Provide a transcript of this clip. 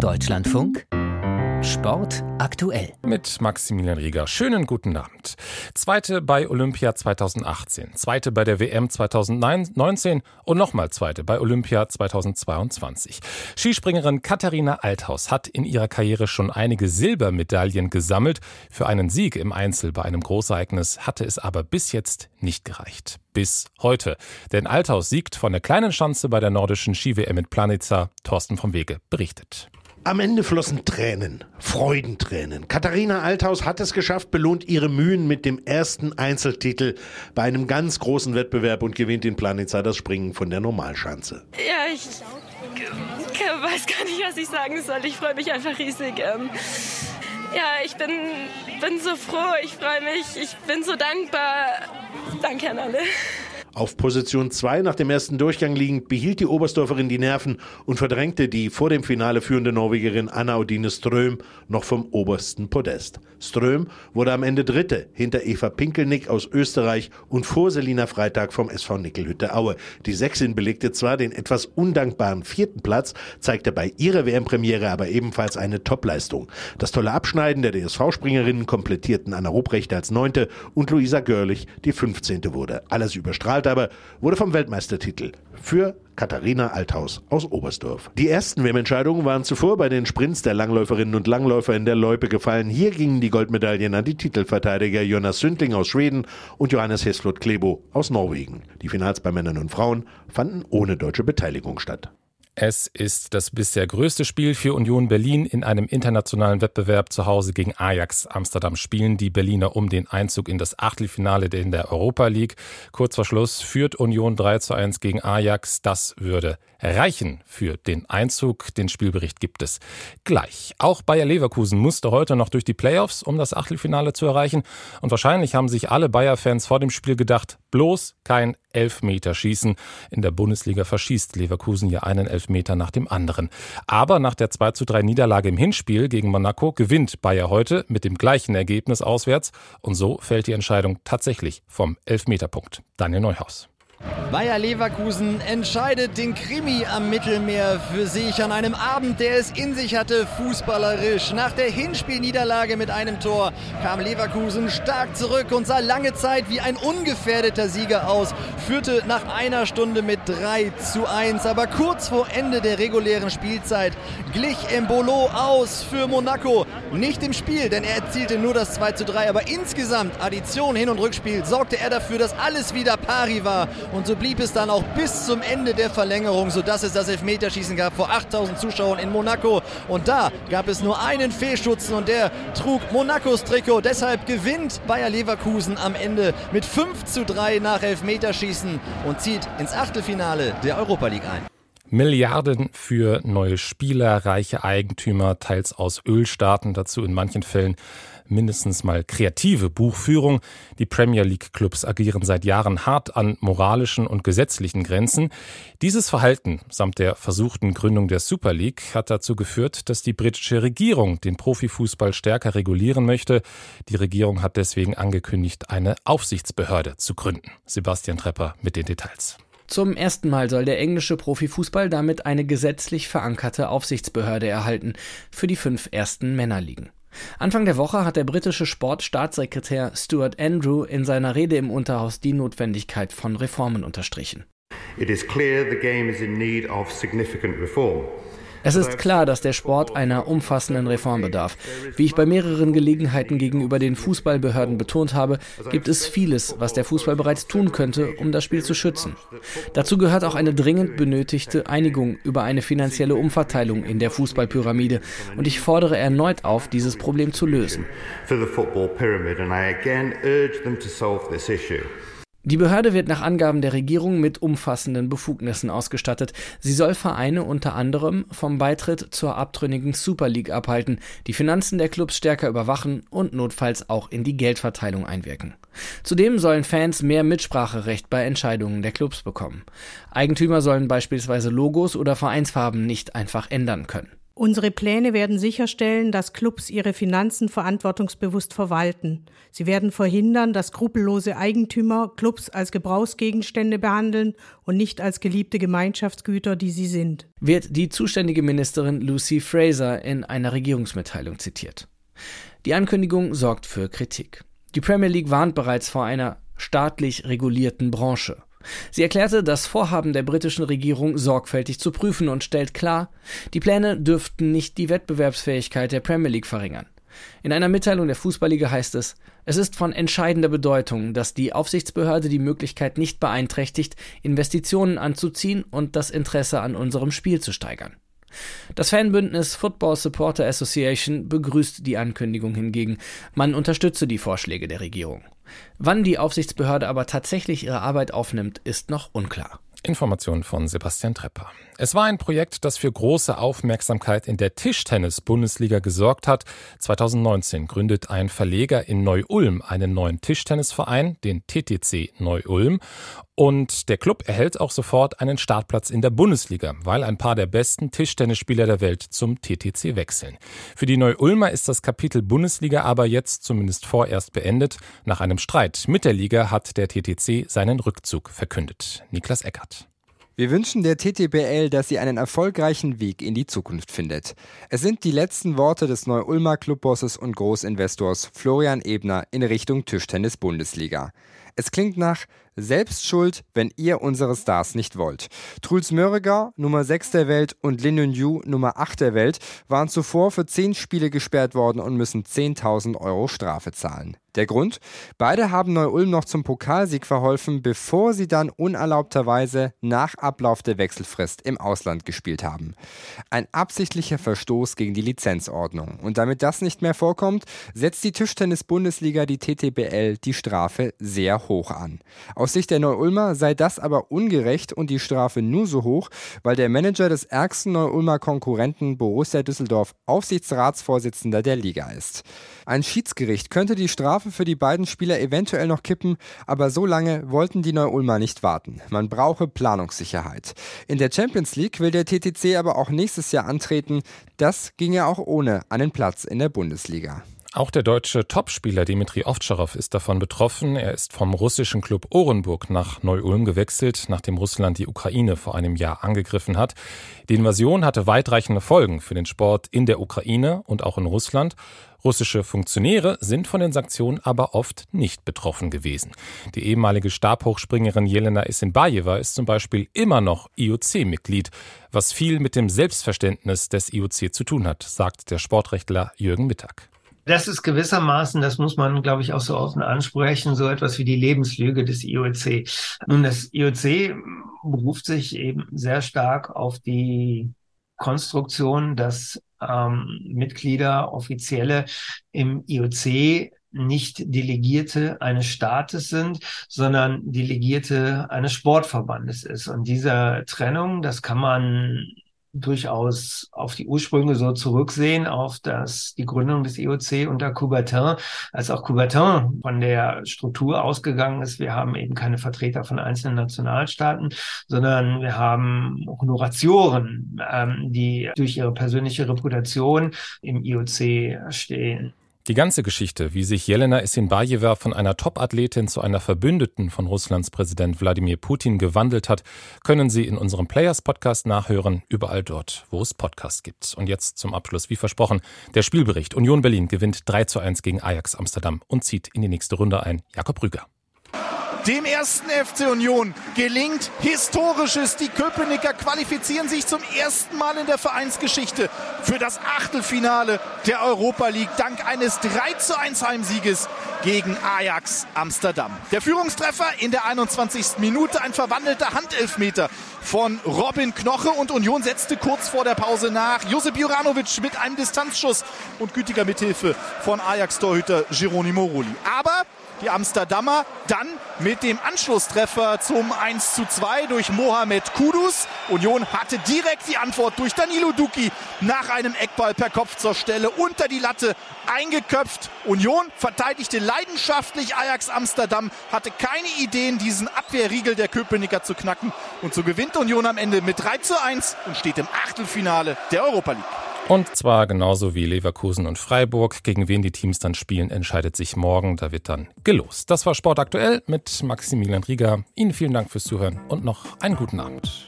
Deutschlandfunk Sport aktuell. Mit Maximilian Rieger. Schönen guten Abend. Zweite bei Olympia 2018, zweite bei der WM 2019 und nochmal zweite bei Olympia 2022. Skispringerin Katharina Althaus hat in ihrer Karriere schon einige Silbermedaillen gesammelt. Für einen Sieg im Einzel bei einem Großereignis hatte es aber bis jetzt nicht gereicht. Bis heute. Denn Althaus siegt von der kleinen Schanze bei der nordischen Ski-WM in Planica. Thorsten vom Wege berichtet. Am Ende flossen Tränen, Freudentränen. Katharina Althaus hat es geschafft, belohnt ihre Mühen mit dem ersten Einzeltitel bei einem ganz großen Wettbewerb und gewinnt in Planica das Springen von der Normalschanze. Ja, ich weiß gar nicht, was ich sagen soll. Ich freue mich einfach riesig. Ähm, ja, ich bin, bin so froh, ich freue mich, ich bin so dankbar. Danke an alle. Auf Position 2 nach dem ersten Durchgang liegend behielt die Oberstdorferin die Nerven und verdrängte die vor dem Finale führende Norwegerin Anna Odine Ström noch vom obersten Podest. Ström wurde am Ende Dritte hinter Eva Pinkelnick aus Österreich und vor Selina Freitag vom SV Nickelhütte Aue. Die Sächsin belegte zwar den etwas undankbaren vierten Platz, zeigte bei ihrer WM-Premiere aber ebenfalls eine Topleistung. Das tolle Abschneiden der DSV-Springerinnen komplettierten Anna Ruprecht als Neunte und Luisa Görlich die 15. wurde. Alles überstrahlt aber, wurde vom Weltmeistertitel für Katharina Althaus aus Oberstdorf. Die ersten WM-Entscheidungen waren zuvor bei den Sprints der Langläuferinnen und Langläufer in der Loipe gefallen. Hier gingen die Goldmedaillen an die Titelverteidiger Jonas Sündling aus Schweden und Johannes Heslot Klebo aus Norwegen. Die Finals bei Männern und Frauen fanden ohne deutsche Beteiligung statt. Es ist das bisher größte Spiel für Union Berlin in einem internationalen Wettbewerb. Zu Hause gegen Ajax Amsterdam spielen die Berliner um den Einzug in das Achtelfinale in der Europa League. Kurz vor Schluss führt Union 3 zu 1 gegen Ajax. Das würde reichen für den Einzug. Den Spielbericht gibt es gleich. Auch Bayer Leverkusen musste heute noch durch die Playoffs, um das Achtelfinale zu erreichen. Und wahrscheinlich haben sich alle Bayer-Fans vor dem Spiel gedacht, bloß kein Elfmeterschießen. In der Bundesliga verschießt Leverkusen ja einen Elfmeter nach dem anderen. Aber nach der 2 zu 3 Niederlage im Hinspiel gegen Monaco gewinnt Bayer heute mit dem gleichen Ergebnis auswärts. Und so fällt die Entscheidung tatsächlich vom Elfmeterpunkt. Daniel Neuhaus. Bayer Leverkusen entscheidet den Krimi am Mittelmeer für sich an einem Abend, der es in sich hatte, fußballerisch. Nach der Hinspielniederlage mit einem Tor kam Leverkusen stark zurück und sah lange Zeit wie ein ungefährdeter Sieger aus, führte nach einer Stunde mit 3 zu 1. Aber kurz vor Ende der regulären Spielzeit glich Embolo aus für Monaco. Nicht im Spiel, denn er erzielte nur das 2 zu 3, aber insgesamt Addition, Hin- und Rückspiel sorgte er dafür, dass alles wieder pari war und so blieb es dann auch bis zum Ende der Verlängerung, sodass es das Elfmeterschießen gab vor 8000 Zuschauern in Monaco. Und da gab es nur einen Fehlschutzen und der trug Monacos Trikot. Deshalb gewinnt Bayer Leverkusen am Ende mit 5 zu 3 nach Elfmeterschießen und zieht ins Achtelfinale der Europa League ein. Milliarden für neue Spieler, reiche Eigentümer, teils aus Ölstaaten, dazu in manchen Fällen mindestens mal kreative Buchführung. Die Premier League Clubs agieren seit Jahren hart an moralischen und gesetzlichen Grenzen. Dieses Verhalten samt der versuchten Gründung der Super League hat dazu geführt, dass die britische Regierung den Profifußball stärker regulieren möchte. Die Regierung hat deswegen angekündigt, eine Aufsichtsbehörde zu gründen. Sebastian Trepper mit den Details. Zum ersten Mal soll der englische Profifußball damit eine gesetzlich verankerte Aufsichtsbehörde erhalten für die fünf ersten Männerligen. Anfang der Woche hat der britische Sportstaatssekretär Stuart Andrew in seiner Rede im Unterhaus die Notwendigkeit von Reformen unterstrichen. It is clear the game is in need of significant reform. Es ist klar, dass der Sport einer umfassenden Reform bedarf. Wie ich bei mehreren Gelegenheiten gegenüber den Fußballbehörden betont habe, gibt es vieles, was der Fußball bereits tun könnte, um das Spiel zu schützen. Dazu gehört auch eine dringend benötigte Einigung über eine finanzielle Umverteilung in der Fußballpyramide. Und ich fordere erneut auf, dieses Problem zu lösen. Die Behörde wird nach Angaben der Regierung mit umfassenden Befugnissen ausgestattet. Sie soll Vereine unter anderem vom Beitritt zur abtrünnigen Super League abhalten, die Finanzen der Clubs stärker überwachen und notfalls auch in die Geldverteilung einwirken. Zudem sollen Fans mehr Mitspracherecht bei Entscheidungen der Clubs bekommen. Eigentümer sollen beispielsweise Logos oder Vereinsfarben nicht einfach ändern können. Unsere Pläne werden sicherstellen, dass Clubs ihre Finanzen verantwortungsbewusst verwalten. Sie werden verhindern, dass skrupellose Eigentümer Clubs als Gebrauchsgegenstände behandeln und nicht als geliebte Gemeinschaftsgüter, die sie sind. Wird die zuständige Ministerin Lucy Fraser in einer Regierungsmitteilung zitiert. Die Ankündigung sorgt für Kritik. Die Premier League warnt bereits vor einer staatlich regulierten Branche. Sie erklärte, das Vorhaben der britischen Regierung sorgfältig zu prüfen und stellt klar, die Pläne dürften nicht die Wettbewerbsfähigkeit der Premier League verringern. In einer Mitteilung der Fußballliga heißt es, es ist von entscheidender Bedeutung, dass die Aufsichtsbehörde die Möglichkeit nicht beeinträchtigt, Investitionen anzuziehen und das Interesse an unserem Spiel zu steigern. Das Fanbündnis Football Supporter Association begrüßt die Ankündigung hingegen. Man unterstütze die Vorschläge der Regierung. Wann die Aufsichtsbehörde aber tatsächlich ihre Arbeit aufnimmt, ist noch unklar. Informationen von Sebastian Trepper. Es war ein Projekt, das für große Aufmerksamkeit in der Tischtennis-Bundesliga gesorgt hat. 2019 gründet ein Verleger in Neu-Ulm einen neuen Tischtennisverein, den TTC Neu-Ulm. Und der Club erhält auch sofort einen Startplatz in der Bundesliga, weil ein paar der besten Tischtennisspieler der Welt zum TTC wechseln. Für die Neu-Ulmer ist das Kapitel Bundesliga aber jetzt zumindest vorerst beendet. Nach einem Streit mit der Liga hat der TTC seinen Rückzug verkündet. Niklas Eckert. Wir wünschen der TTBL, dass sie einen erfolgreichen Weg in die Zukunft findet. Es sind die letzten Worte des Neu-Ulmer Clubbosses und Großinvestors Florian Ebner in Richtung Tischtennis Bundesliga. Es klingt nach Selbstschuld, wenn ihr unsere Stars nicht wollt. Truls Mörriger, Nummer 6 der Welt, und Lin Yu, Nummer 8 der Welt, waren zuvor für 10 Spiele gesperrt worden und müssen 10.000 Euro Strafe zahlen. Der Grund? Beide haben Neu-Ulm noch zum Pokalsieg verholfen, bevor sie dann unerlaubterweise nach Ablauf der Wechselfrist im Ausland gespielt haben. Ein absichtlicher Verstoß gegen die Lizenzordnung. Und damit das nicht mehr vorkommt, setzt die Tischtennis-Bundesliga, die TTBL, die Strafe sehr hoch an. Aus Sicht der Neu-Ulmer sei das aber ungerecht und die Strafe nur so hoch, weil der Manager des ärgsten Neu-Ulmer Konkurrenten Borussia Düsseldorf Aufsichtsratsvorsitzender der Liga ist. Ein Schiedsgericht könnte die Strafe für die beiden Spieler eventuell noch kippen, aber so lange wollten die Neu-Ulmer nicht warten. Man brauche Planungssicherheit. In der Champions League will der TTC aber auch nächstes Jahr antreten. Das ginge auch ohne einen Platz in der Bundesliga. Auch der deutsche Topspieler Dimitri Ovtcharov ist davon betroffen. Er ist vom russischen Club Orenburg nach Neu-Ulm gewechselt, nachdem Russland die Ukraine vor einem Jahr angegriffen hat. Die Invasion hatte weitreichende Folgen für den Sport in der Ukraine und auch in Russland. Russische Funktionäre sind von den Sanktionen aber oft nicht betroffen gewesen. Die ehemalige Stabhochspringerin Jelena Isinbayeva ist zum Beispiel immer noch IOC-Mitglied, was viel mit dem Selbstverständnis des IOC zu tun hat, sagt der Sportrechtler Jürgen Mittag. Das ist gewissermaßen, das muss man, glaube ich, auch so offen ansprechen, so etwas wie die Lebenslüge des IOC. Nun, das IOC beruft sich eben sehr stark auf die Konstruktion, dass ähm, Mitglieder, Offizielle im IOC nicht Delegierte eines Staates sind, sondern Delegierte eines Sportverbandes ist. Und diese Trennung, das kann man durchaus auf die Ursprünge so zurücksehen, auf das, die Gründung des IOC unter Coubertin, als auch Coubertin von der Struktur ausgegangen ist. Wir haben eben keine Vertreter von einzelnen Nationalstaaten, sondern wir haben Honoratioren, ähm, die durch ihre persönliche Reputation im IOC stehen. Die ganze Geschichte, wie sich Jelena Isinbajewa von einer Topathletin zu einer Verbündeten von Russlands Präsident Wladimir Putin gewandelt hat, können Sie in unserem Players Podcast nachhören, überall dort, wo es Podcasts gibt. Und jetzt zum Abschluss, wie versprochen, der Spielbericht. Union Berlin gewinnt 3 zu 1 gegen Ajax Amsterdam und zieht in die nächste Runde ein. Jakob Rüger. Dem ersten FC Union gelingt Historisches. Die Köpenicker qualifizieren sich zum ersten Mal in der Vereinsgeschichte für das Achtelfinale der Europa League dank eines 3 zu 1 Heimsieges gegen Ajax Amsterdam. Der Führungstreffer in der 21. Minute, ein verwandelter Handelfmeter von Robin Knoche und Union setzte kurz vor der Pause nach. Josep Juranovic mit einem Distanzschuss und gütiger Mithilfe von Ajax-Torhüter Geronimo Rulli. Aber die Amsterdamer dann mit dem Anschlusstreffer zum 1 zu 2 durch Mohamed Kudus. Union hatte direkt die Antwort durch Danilo Duki nach einem Eckball per Kopf zur Stelle unter die Latte eingeköpft. Union verteidigte leidenschaftlich Ajax Amsterdam, hatte keine Ideen, diesen Abwehrriegel der Köpenicker zu knacken. Und so gewinnt Union am Ende mit 3 zu 1 und steht im Achtelfinale der Europa League. Und zwar genauso wie Leverkusen und Freiburg. Gegen wen die Teams dann spielen, entscheidet sich morgen. Da wird dann gelost. Das war Sport aktuell mit Maximilian Rieger. Ihnen vielen Dank fürs Zuhören und noch einen guten Abend.